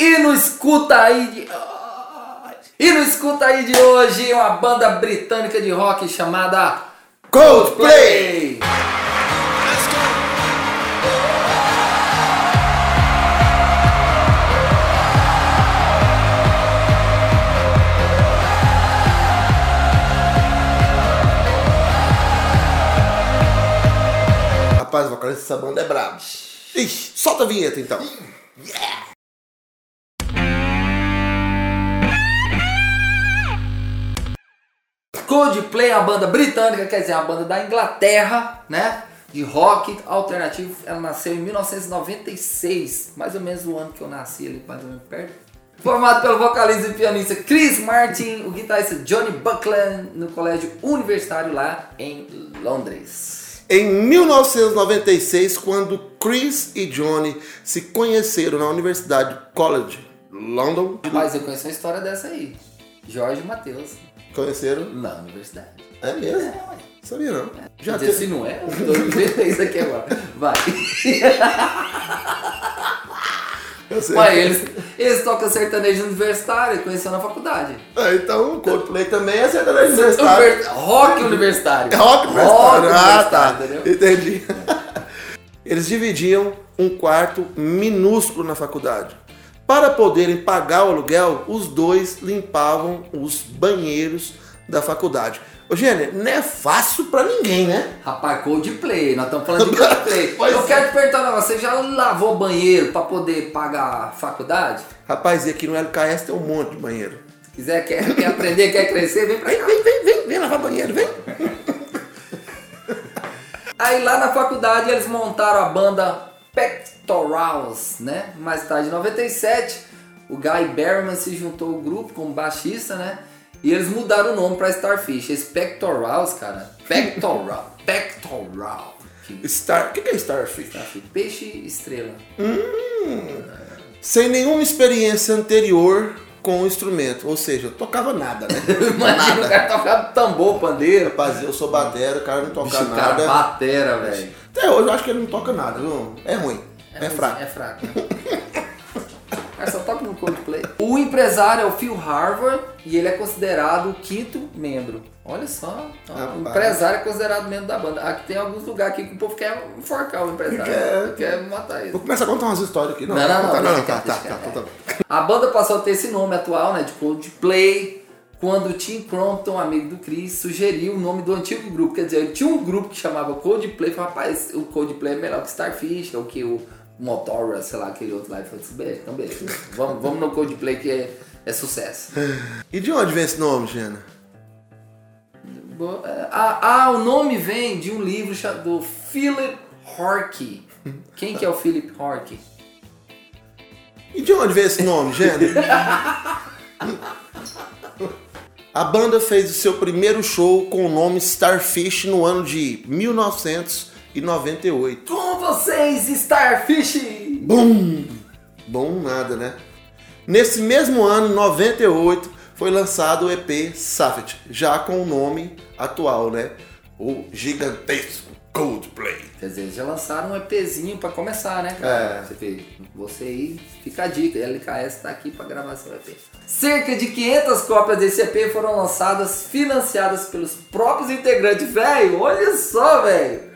E no escuta aí de. E no escuta aí de hoje, uma banda britânica de rock chamada Coldplay! Rapaz, o vocalista dessa banda é brabo. Ixi, solta a vinheta então. Coldplay é uma banda britânica, quer dizer, uma banda da Inglaterra, né? De rock alternativo. Ela nasceu em 1996, mais ou menos o ano que eu nasci ali, mais ou menos perto. Formado pelo vocalista e pianista Chris Martin, o guitarrista Johnny Buckland, no colégio universitário lá em Londres. Em 1996, quando Chris e Johnny se conheceram na Universidade College London, Mas eu conheço uma história dessa aí. Jorge Matheus, conheceram? na universidade. É mesmo? É, ué. Sabia não. Já Quer dizer, se não é, eu tô inventando isso aqui agora. Vai. Eu sei. Ué, eles, eles tocam sertanejo universitário, conheceu na faculdade. Ah, então o Coldplay também é sertanejo universitário. Univers- Rock universitário. É rock universitário. Ah, tá. entendeu? Entendi. Eles dividiam um quarto minúsculo na faculdade. Para poderem pagar o aluguel, os dois limpavam os banheiros da faculdade. Ô, Gênia, não é fácil pra ninguém, né? Rapaz, Coldplay, nós estamos falando de Coldplay. Eu é. quero te perguntar você já lavou banheiro pra poder pagar a faculdade? Rapaz, e aqui no LKS tem um monte de banheiro. Se quiser, quer, quer aprender, quer crescer, vem pra cá. Vem, vem, vem, vem lavar banheiro, vem. Aí lá na faculdade eles montaram a banda Pectorals, né? Mais tarde, em 97, o Guy Berryman se juntou ao grupo como baixista, né? E eles mudaram o nome pra Starfish. Esse Pectorals, cara, Pectoral, Pectoral. Star... O que que é Starfish? Starfish, Peixe estrela. Sem nenhuma experiência anterior com o instrumento. Ou seja, eu tocava nada, né? Imagina o nada. cara tocar tambor, pandeiro. Rapaz, eu sou batera, o cara não toca Bicho, o cara nada. batera, velho. Até hoje eu acho que ele não toca nada, viu? É ruim. É, ruim, fraco. É fraco. né? O cara só toca no Coldplay. O empresário é o Phil Harvard e ele é considerado o quinto membro. Olha só, ó, o empresário é considerado membro da banda. Aqui tem alguns lugares aqui que o povo quer enforcar o empresário. Quer. Quer matar ele. Vou começar a contar umas histórias aqui. Não, Não, não, não, tá, não, deixa tá, quieto, tá, tá, tá, tá. A banda passou a ter esse nome atual, né, de Coldplay, quando o Tim Crompton, amigo do Chris, sugeriu o nome do antigo grupo. Quer dizer, ele tinha um grupo que chamava Coldplay, falou, rapaz, o Coldplay é melhor que Starfish, ou que o Motora, sei lá, aquele outro lá. Ele falou assim, beleza, então beleza, vamos, vamos no Coldplay que é, é sucesso. E de onde vem esse nome, Gena? Bo- Ah, ah, o nome vem de um livro do Philip Horky. Quem que é o Philip Horky? E de onde vem esse nome, Gena? A banda fez o seu primeiro show com o nome Starfish no ano de 1998. Com vocês, Starfish! Bum! Bom nada, né? Nesse mesmo ano, 98, foi lançado o EP Savage, já com o nome atual, né? O gigantesco Coldplay. Quer dizer, eles já lançaram um EPzinho pra começar, né, cara? É. Você, vê, você aí, fica a dica, LKS tá aqui pra gravar seu EP. Cerca de 500 cópias desse EP foram lançadas, financiadas pelos próprios integrantes. Velho, olha só, velho!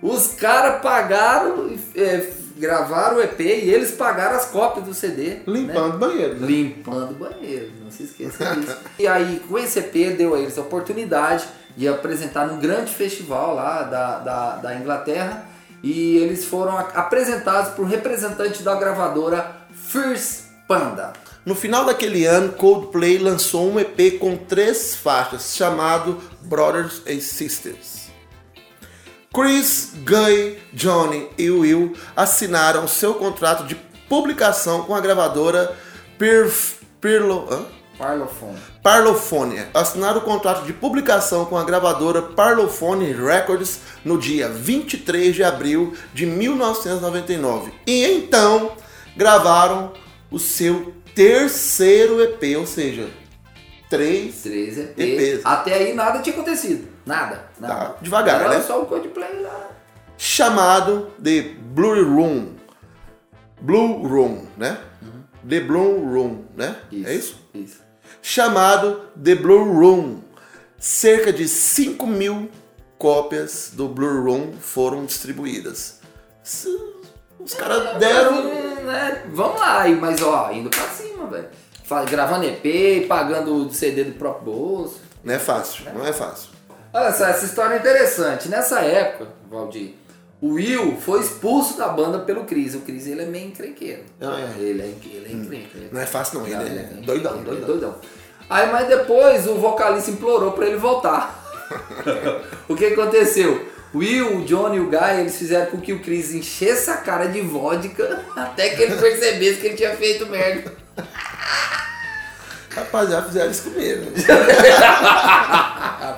Os caras pagaram, é, gravaram o EP e eles pagaram as cópias do CD. né? Limpando banheiro. né? Limpando o banheiro, não se esqueça disso. e aí, com esse EP, deu a eles a oportunidade de apresentar num grande festival lá da, da, da Inglaterra. E eles foram apresentados por representante da gravadora First Panda. No final daquele ano, Coldplay lançou um EP com três faixas, chamado Brothers and Sisters. Chris, Guy, Johnny e Will assinaram seu contrato de publicação com a gravadora Pirlo, hã? Parlophone. Parlophone. Assinaram o contrato de publicação com a gravadora Parlophone Records no dia 23 de abril de 1999. E então gravaram o seu terceiro EP, ou seja, três. Três EPs. EPs. Até aí nada tinha acontecido. Nada. nada. Tá, devagar, Era né? só o Coldplay lá. chamado de Blue Room. Blue Room, né? The Blue Room, né? Isso, É isso? Isso. Chamado The Blue Room. Cerca de 5 mil cópias do Blue Room foram distribuídas. Os caras deram. Hum, né? Vamos lá, mas ó, indo pra cima, velho. Gravando EP, pagando o CD do próprio bolso. Não é fácil, não é fácil. Olha só, essa história é interessante. Nessa época, Valdir, o Will foi expulso da banda pelo Chris. O Chris ele é meio encrenqueiro. Ah, é. Ele é, ele é encrenqueiro. Não é fácil, não. Ele Não, é ele é doidão, ele é doidão. doidão. Aí, mas depois o vocalista implorou pra ele voltar. o que aconteceu? O Will, o Johnny e o Guy, eles fizeram com que o Chris enchesse a cara de vodka até que ele percebesse que ele tinha feito merda. Rapaziada, fizeram isso comigo.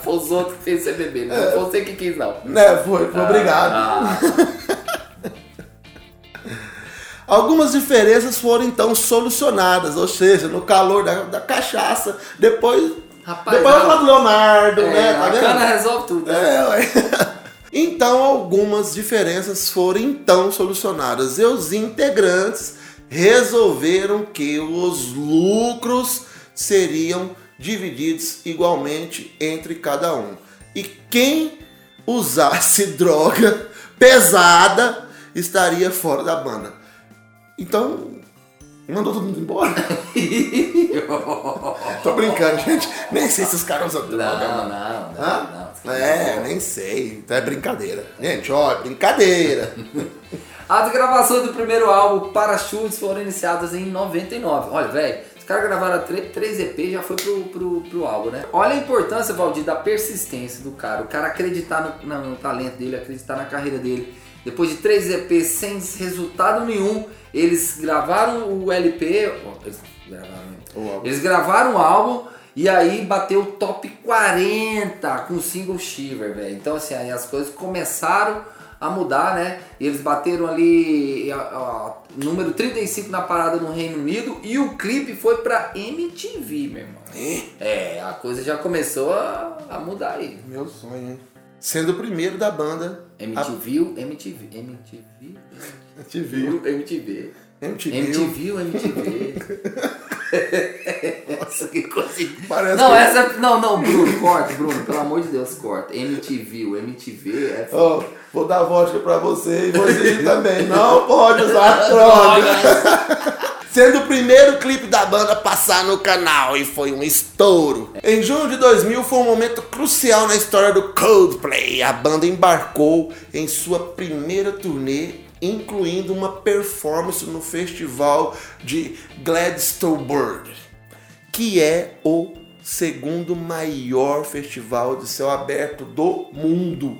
Foi os outros que fez você beber, não foi você que quis, não. né? Foi, foi obrigado. Ah, Algumas diferenças foram então solucionadas, ou seja, no calor da, da cachaça, depois. Rapaz, depois eu falo do Leonardo, é, né? Tá a cana resolve tudo. né? É, ué. Então, algumas diferenças foram então solucionadas. E os integrantes resolveram que os lucros seriam divididos igualmente entre cada um. E quem usasse droga pesada estaria fora da banda. Então, mandou todo mundo embora. Tô brincando, gente. Nem sei se os caras usam droga. Não, não, não, Hã? não. É, nem sei. Então é brincadeira. Gente, ó, é brincadeira. As gravações do primeiro álbum, Parachutes, foram iniciadas em 99. Olha, velho, caras gravaram 3 EP e já foi pro, pro, pro álbum, né? Olha a importância, Valdir, da persistência do cara. O cara acreditar no, no- no talento dele, acreditar na carreira dele. Depois de 3 EPs sem resultado nenhum, eles gravaram o LP. Eles gravaram, O álbum. eles gravaram o álbum e aí bateu o top 40 com o single Shiver, velho. Então, assim, aí as coisas começaram a mudar, né? E eles bateram ali ó, número 35 na parada no Reino Unido e o clipe foi pra MTV, meu irmão. É, a coisa já começou a, a mudar aí. Meu sonho, hein? Sendo o primeiro da banda. MTV, MTV, MTV, A gente viu. MTV. MTV. MTV, MTV. Nossa, que coisa. Parece não, que- essa. Não, não, Bruno, corta, Bruno, pelo amor de Deus, corta. MTV, MTV é. Ó, vou dar vodka pra você e você também. Não pode usar droga. Sendo o primeiro clipe da banda a passar no canal e foi um estouro. Em junho de 2000 foi um momento crucial na história do Coldplay. A banda embarcou em sua primeira turnê, incluindo uma performance no festival de Gladstone, que é o segundo maior festival de céu aberto do mundo.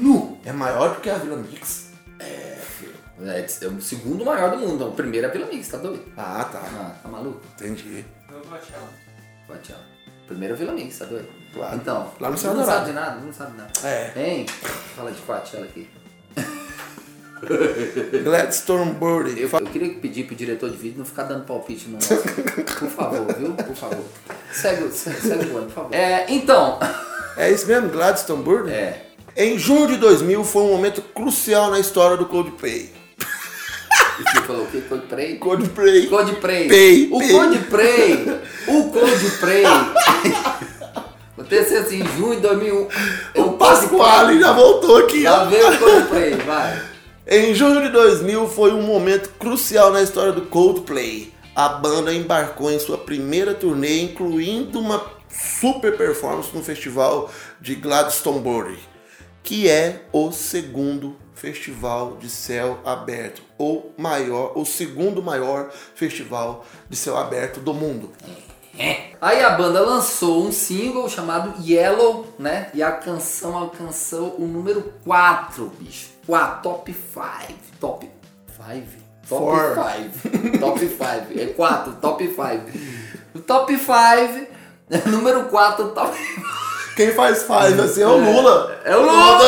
Nu! É maior do que a Vila Mix. É, é o segundo maior do mundo. O primeiro é a Vila Mix, tá doido? Ah, tá. Ah, tá maluco? Entendi. Vai, tchau. Primeiro é a Vila Mix, tá doido? Claro. Então, Lá no não Dourado. sabe de nada, não sabe de nada. É. Hein? Fala de Coachella aqui. Gladstone Birdie. Eu, eu queria pedir pro diretor de vídeo não ficar dando palpite no nosso. Por favor, viu? Por favor. Segue, o- segue, o ano, por favor. É, então. É isso mesmo, Gladstone Birdie? É. Em junho de 2000 foi um momento crucial na história do Coldplay. E você falou o quê? Coldplay? Coldplay. Coldplay. Pay, o pay. Coldplay. O Coldplay. Aconteceu assim, em junho de 2001. O Pasquale já voltou aqui, ó. veio o Coldplay, vai. Em junho de 2000 foi um momento crucial na história do Coldplay. A banda embarcou em sua primeira turnê, incluindo uma super performance no festival de Gladstone, que é o segundo festival de céu aberto, o maior, o segundo maior festival de céu aberto do mundo. Aí a banda lançou um single chamado Yellow, né? E a canção alcançou o número 4, bicho. 4, top 5. Top 5? Top Four. 5. top 5. É 4, top 5. O top 5, número 4, top Quem faz faz assim é o Lula. É o Lula!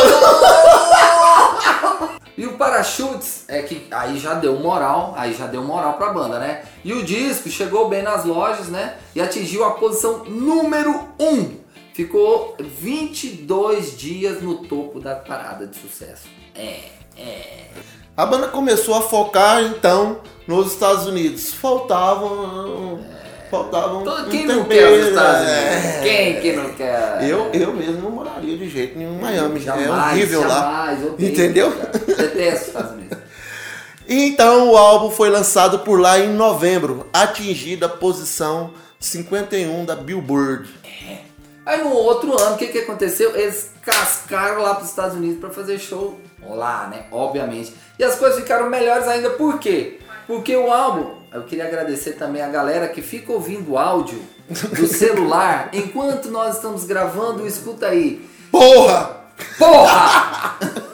E o Parachutes é que aí já deu moral, aí já deu moral pra banda, né? E o disco chegou bem nas lojas, né? E atingiu a posição número 1. Ficou 22 dias no topo da parada de sucesso. É, é. A banda começou a focar então nos Estados Unidos. Faltavam. Faltavam. Todo, um quem não quer os Estados Unidos? é. Quem que não quer? Eu, eu mesmo não moraria de jeito nenhum em Miami. Jamais, é horrível lá. jamais, odeio, Entendeu? Detesto os Estados Unidos. Então o álbum foi lançado por lá em novembro, atingindo a posição 51 da Billboard. Aí no outro ano, o que, que aconteceu? Eles cascaram lá para os Estados Unidos para fazer show lá, né? Obviamente. E as coisas ficaram melhores ainda, por quê? Porque o álbum, eu queria agradecer também a galera que fica ouvindo o áudio do celular enquanto nós estamos gravando, escuta aí. Porra! Porra!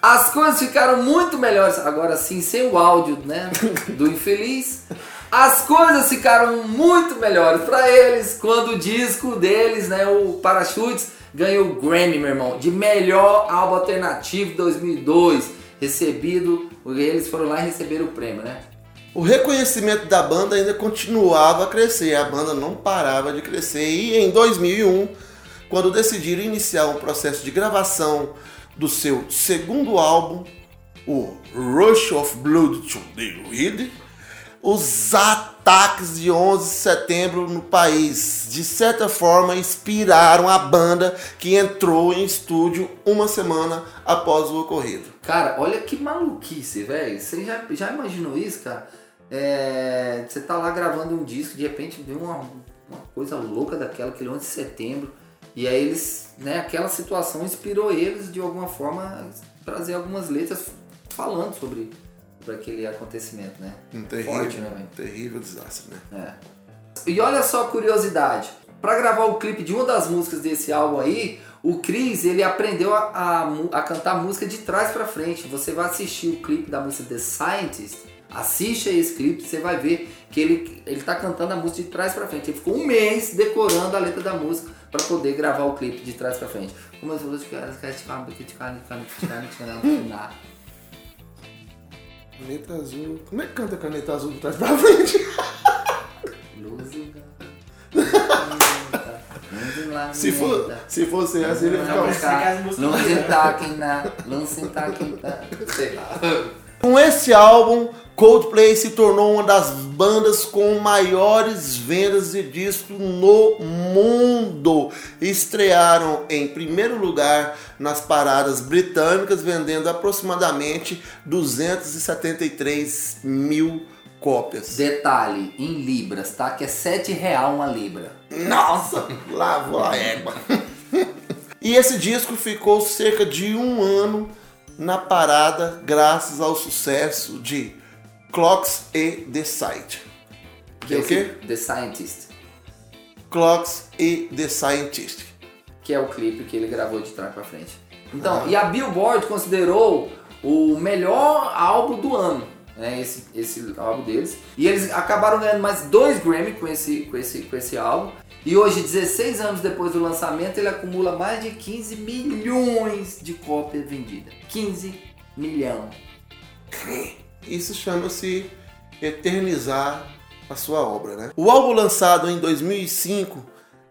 As coisas ficaram muito melhores. Agora sim, sem o áudio, né? Do infeliz. As coisas ficaram muito melhores para eles quando o disco deles, né? O Parachutes, ganhou o Grammy, meu irmão, de melhor álbum alternativo 2002. Recebido, eles foram lá e receberam o prêmio, né? O reconhecimento da banda ainda continuava a crescer, a banda não parava de crescer. E em 2001, quando decidiram iniciar um processo de gravação do seu segundo álbum, o Rush of Blood to the Reed, os ataques de 11 de setembro no país, de certa forma, inspiraram a banda que entrou em estúdio uma semana após o ocorrido. Cara, olha que maluquice, velho. Você já, já imaginou isso, cara? É, você tá lá gravando um disco, de repente vem uma, uma coisa louca daquela, aquele 11 de setembro. E aí eles, né, aquela situação inspirou eles de alguma forma a trazer algumas letras falando sobre, aquele acontecimento, né? Um terrível, Forte, né, velho? terrível desastre, né? É. E olha só a curiosidade. Pra gravar o clipe de uma das músicas desse álbum aí, o Chris ele aprendeu a, a, a cantar música de trás pra frente. Você vai assistir o clipe da música The Scientist, assiste esse clipe, você vai ver que ele, ele tá cantando a música de trás pra frente. Ele ficou um mês decorando a letra da música pra poder gravar o clipe de trás pra frente. Como eu falei, Caneta azul. Como é que canta caneta azul de trás pra frente? Se, for, se fosse assim, ele ficava. Não sentar aqui na. Não sentar. Sei lá. Com esse álbum, Coldplay se tornou uma das bandas com maiores vendas de discos no mundo. Estrearam em primeiro lugar nas paradas britânicas, vendendo aproximadamente 273 mil cópias. Detalhe, em libras, tá? Que é 7 real uma libra. Nossa, lavou a égua. e esse disco ficou cerca de um ano na parada, graças ao sucesso de Clocks e The Sight. Que é o quê? The Scientist. Clocks e The Scientist. Que é o clipe que ele gravou de trás pra frente. Então, e a Billboard considerou o melhor álbum do ano. Né, esse, esse álbum deles. E eles acabaram ganhando mais dois Grammy com esse, com, esse, com esse álbum. E hoje, 16 anos depois do lançamento, ele acumula mais de 15 milhões de cópias vendidas. 15 milhão. Isso chama-se eternizar a sua obra, né? O álbum lançado em 2005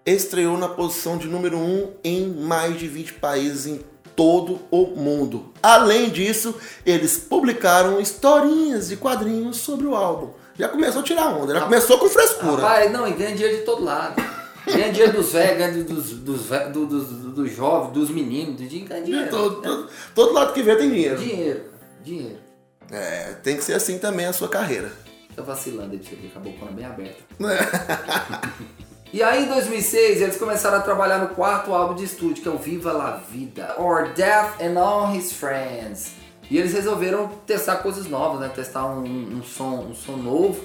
estreou na posição de número 1 em mais de 20 países em todo o mundo. Além disso, eles publicaram historinhas de quadrinhos sobre o álbum. Já começou a tirar onda, já começou com frescura. Rapaz, não, e ganha dinheiro de todo lado. Ganha dinheiro dos velhos, ganha dos, dos, dos, dos, dos jovens, dos meninos, dinheiro, ganha dinheiro. todo, todo, todo lado que vê tem dinheiro. Dinheiro, dinheiro. É, tem que ser assim também a sua carreira. Tô vacilando aí pra você ver que a bem aberta. E aí em 2006 eles começaram a trabalhar no quarto álbum de estúdio, que é o Viva La Vida, or Death and All His Friends. E eles resolveram testar coisas novas, né? Testar um, um som, um som novo.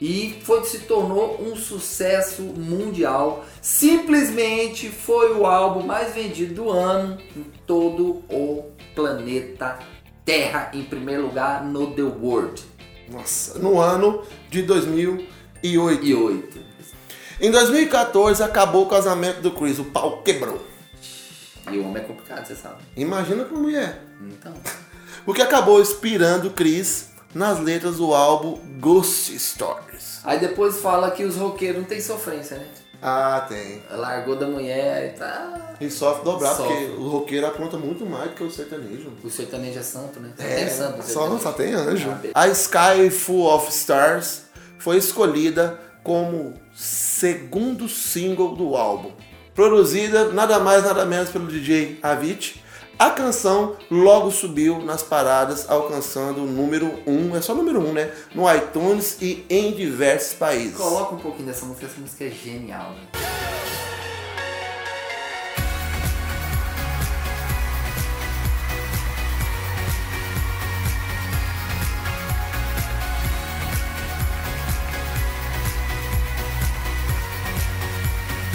E foi se tornou um sucesso mundial. Simplesmente foi o álbum mais vendido do ano em todo o planeta Terra, em primeiro lugar no The World. Nossa, no ano de 2008. E oito. Em 2014 acabou o casamento do Chris, o pau quebrou. E o homem é complicado, você sabe. Imagina como é. Então. O que acabou inspirando Chris nas letras do álbum Ghost Stories. Aí depois fala que os roqueiros não tem sofrência, né? Ah, tem. Largou da mulher e tá. E sofre dobrar, Sofre. porque o roqueiro apronta muito mais do que o sertanejo. O sertanejo é santo, né? Só É, tem santo. só, sertanejo. só tem anjo. Ah, beleza. A Sky Full of Stars foi escolhida como segundo single do álbum. Produzida nada mais nada menos pelo DJ Avicii, a canção logo subiu nas paradas, alcançando o número 1, é só número 1, né? No iTunes e em diversos países. Coloca um pouquinho dessa música, essa música é genial, né?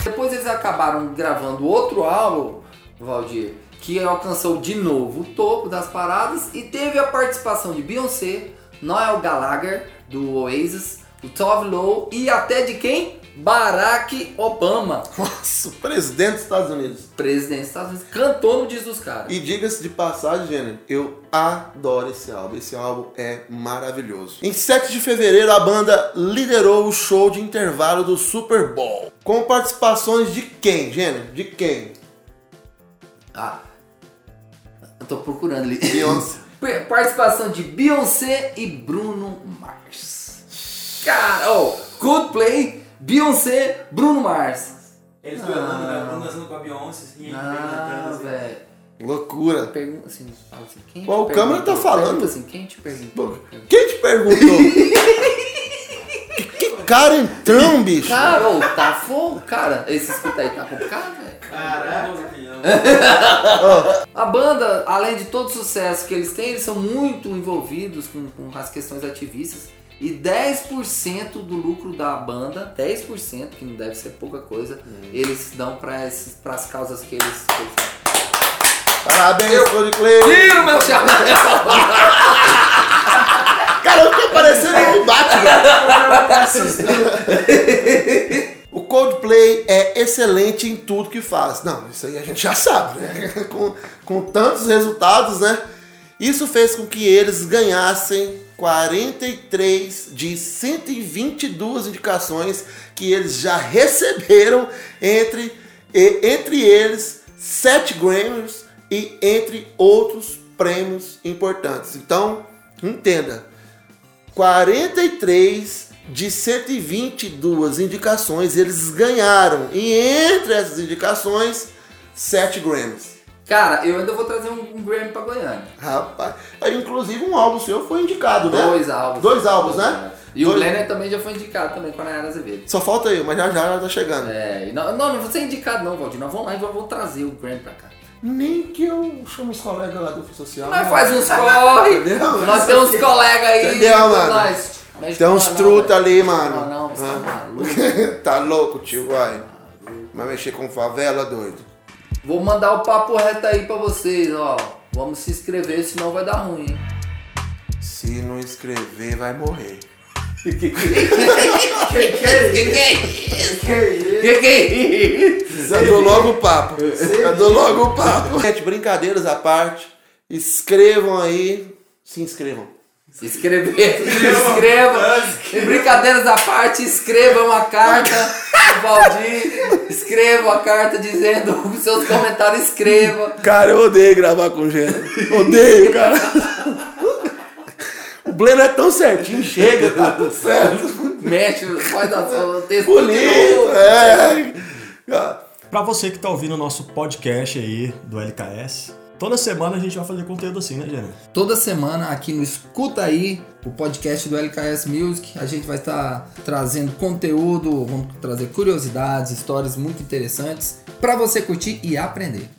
Depois eles acabaram gravando outro álbum, Valdir, que alcançou de novo o topo das paradas e teve a participação de Beyoncé, Noel Gallagher, do Oasis, o Tove Lo e até de quem? Barack Obama, Nossa, o presidente dos Estados Unidos. presidente dos Estados Unidos, cantou no Diz dos Caras. E diga-se de passagem, Jenny, eu adoro esse álbum. Esse álbum é maravilhoso. Em 7 de fevereiro, a banda liderou o show de intervalo do Super Bowl. Com participações de quem, Jenny? De quem? Ah, eu tô procurando ali. Beyoncé. Participação de Beyoncé e Bruno Mars. Cara, oh, Coldplay, Beyoncé, Bruno Mars. Eles duelando, né? Um dançando com a Beyoncé, assim, ele Ah, cantando, assim. velho. Loucura. Pergunta assim, assim, quem o câmera tá falando. Pergunta assim, quem te perguntou? Quem te perguntou? cara entrão, bicho. Cara, ô, tá fogo, cara. Esse escuta aí tá complicado, velho. Caraca. A banda, além de todo o sucesso que eles têm, eles são muito envolvidos com, com as questões ativistas. E 10% do lucro da banda, 10%, que não deve ser pouca coisa, eles dão para as causas que eles. Que eles... Parabéns. Tira o meu chapéu! Cara, eu tô parecendo um Batman. O Coldplay é excelente em tudo que faz. Não, isso aí a gente já sabe, né? Com, com tantos resultados, né? Isso fez com que eles ganhassem 43 de 122 indicações que eles já receberam entre, entre eles 7 Grammys e entre outros prêmios importantes. Então, entenda, 43 de 122 indicações eles ganharam. E entre essas indicações, 7 Grammys. Cara, eu ainda vou trazer um, um Grammy pra Goiânia. Rapaz, aí, inclusive um álbum seu foi indicado, né? Dois álbuns. Dois álbuns, né? E o Dois- Lennon também já foi indicado também com a Nayara Azevedo. Só falta eu, mas já já ela tá chegando. É, e não, não, não vou ser indicado não, Valdir. Nós vamos lá e vamos trazer o Grammy pra cá. Nem que eu chamo os colegas lá do Social. Nós faz uns corre, nós temos uns colegas aí. Entendeu, mano? Nós, nós Tem uns não, truta não, ali, Não, mano. não, você tá Ah. maluco. tá louco, tio, vai. Vai mexer com favela, doido. Vou mandar o papo reto aí pra vocês, ó. Vamos se inscrever, senão vai dar ruim, hein? Se não escrever, vai morrer. Que que é isso? Que que é isso? Dou logo o papo. Dou logo o papo. Gente, brincadeiras à parte. Escrevam aí. Se inscrevam. Se inscrever, se inscreva. E brincadeiras à parte, escreva uma carta pro Valdir. Escreva a carta dizendo seus comentários, escreva. Cara, eu odeio gravar com gente. Odeio, cara. O Bleno é tão certinho, chega, tá tudo certo. Mexe, faz a sua texto. Bonito, é. Pra você que tá ouvindo o nosso podcast aí do LKS, toda semana a gente vai fazer conteúdo assim, né, Jânio? Toda semana aqui no Escuta Aí, o podcast do LKS Music, a gente vai estar trazendo conteúdo, vamos trazer curiosidades, histórias muito interessantes para você curtir e aprender.